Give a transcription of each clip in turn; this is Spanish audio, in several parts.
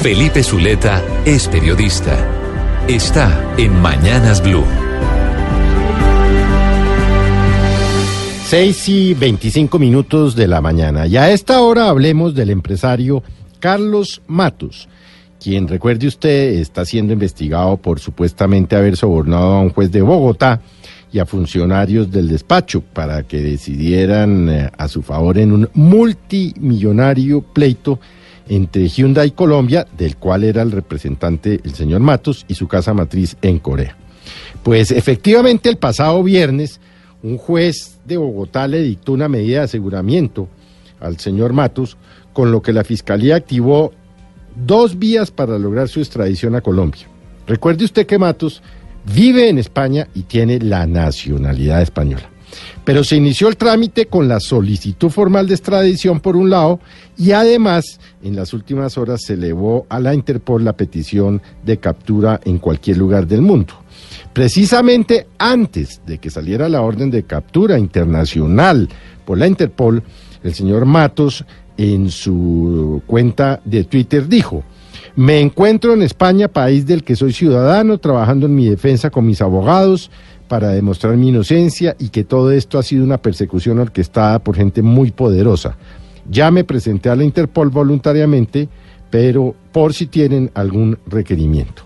Felipe Zuleta es periodista. Está en Mañanas Blue. 6 y 25 minutos de la mañana. Y a esta hora hablemos del empresario Carlos Matos, quien, recuerde usted, está siendo investigado por supuestamente haber sobornado a un juez de Bogotá y a funcionarios del despacho para que decidieran eh, a su favor en un multimillonario pleito entre Hyundai Colombia, del cual era el representante el señor Matos, y su casa matriz en Corea. Pues efectivamente el pasado viernes un juez de Bogotá le dictó una medida de aseguramiento al señor Matos, con lo que la fiscalía activó dos vías para lograr su extradición a Colombia. Recuerde usted que Matos vive en España y tiene la nacionalidad española. Pero se inició el trámite con la solicitud formal de extradición por un lado y además en las últimas horas se elevó a la Interpol la petición de captura en cualquier lugar del mundo. Precisamente antes de que saliera la orden de captura internacional por la Interpol, el señor Matos en su cuenta de Twitter dijo, me encuentro en España, país del que soy ciudadano, trabajando en mi defensa con mis abogados para demostrar mi inocencia y que todo esto ha sido una persecución orquestada por gente muy poderosa. Ya me presenté a la Interpol voluntariamente, pero por si tienen algún requerimiento.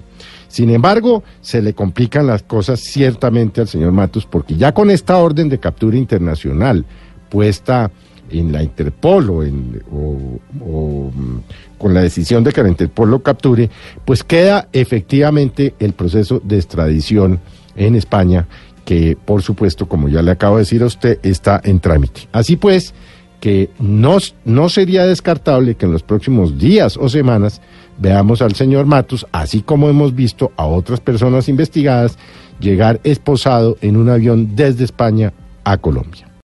Sin embargo, se le complican las cosas ciertamente al señor Matos porque ya con esta orden de captura internacional puesta en la Interpol o, en, mm, con la decisión de que la Interpol lo capture, pues queda efectivamente el proceso de extradición en España que por supuesto, como ya le acabo de decir a usted, está en trámite. Así pues, que no, no sería descartable que en los próximos días o semanas veamos al señor Matos, así como hemos visto a otras personas investigadas, llegar esposado en un avión desde España a Colombia.